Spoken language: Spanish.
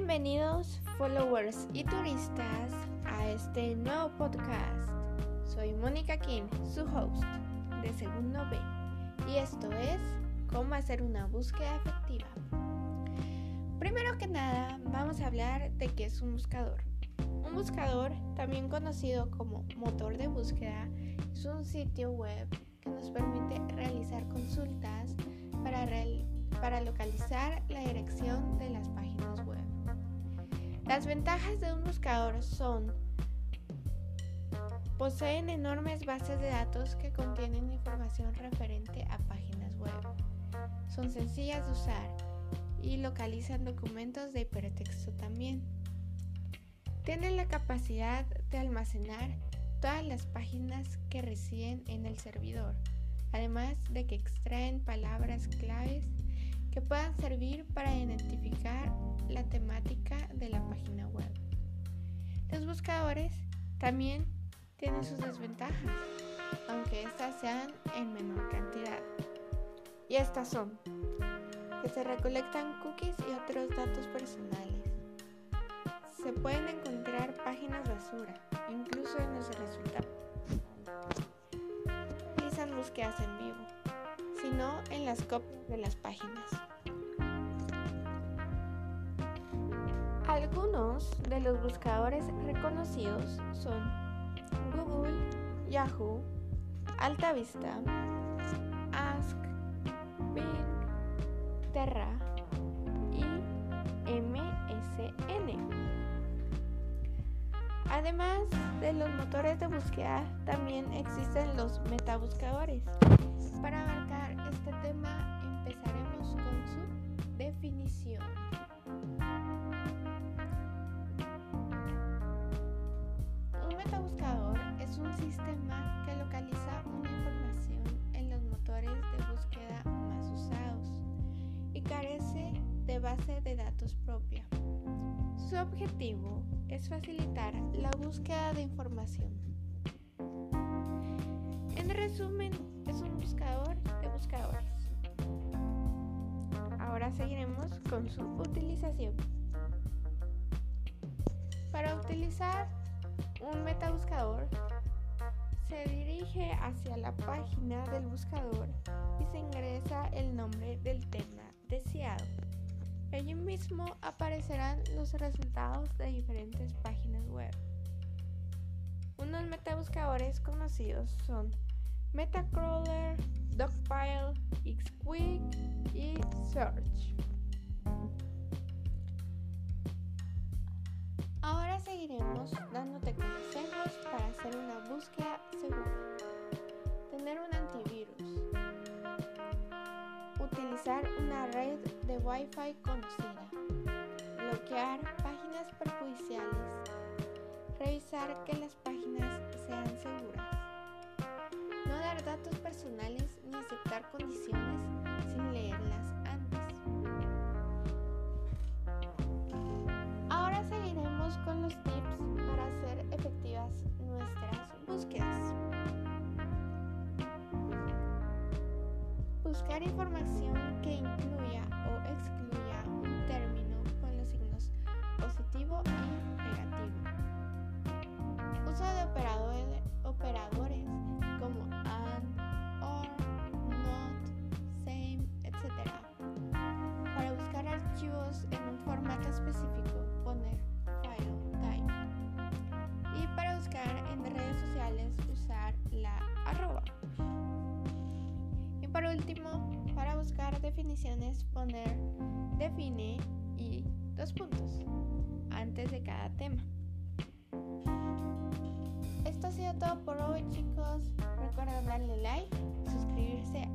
Bienvenidos followers y turistas a este nuevo podcast. Soy Mónica King, su host de Segundo B, y esto es cómo hacer una búsqueda efectiva. Primero que nada, vamos a hablar de qué es un buscador. Un buscador, también conocido como motor de búsqueda, es un sitio web que nos permite realizar consultas para, para localizar la dirección de las páginas. Las ventajas de un buscador son poseen enormes bases de datos que contienen información referente a páginas web. Son sencillas de usar y localizan documentos de hipertexto también. Tienen la capacidad de almacenar todas las páginas que residen en el servidor, además de que extraen palabras claves que puedan servir para identificar la temática de la página web. Los buscadores también tienen sus desventajas, aunque estas sean en menor cantidad. Y estas son que se recolectan cookies y otros datos personales. Se pueden encontrar páginas basura, incluso en los resultados. Realizan búsquedas en vivo, sino en las copias de las páginas. Algunos de los buscadores reconocidos son Google, Yahoo, AltaVista, Ask, Bing, Terra y MSN. Además de los motores de búsqueda, también existen los metabuscadores. Para abarcar un sistema que localiza una información en los motores de búsqueda más usados y carece de base de datos propia. Su objetivo es facilitar la búsqueda de información. En resumen, es un buscador de buscadores. Ahora seguiremos con su utilización. Para utilizar un metabuscador se dirige hacia la página del buscador y se ingresa el nombre del tema deseado. Allí mismo aparecerán los resultados de diferentes páginas web. Unos metabuscadores conocidos son Metacrawler, Dogpile, Xquick y Search. Ahora seguiremos dándote consejos para hacer una Wi-Fi conocida. Bloquear páginas perjudiciales. Revisar que las páginas sean seguras. No dar datos personales ni aceptar condiciones sin leerlas con los tips para hacer efectivas nuestras búsquedas. Buscar información que incluya o excluya un término con los signos positivo y negativo. Uso de operadores, operadores último, para buscar definiciones poner define y dos puntos antes de cada tema. Esto ha sido todo por hoy chicos. Recuerden darle like suscribirse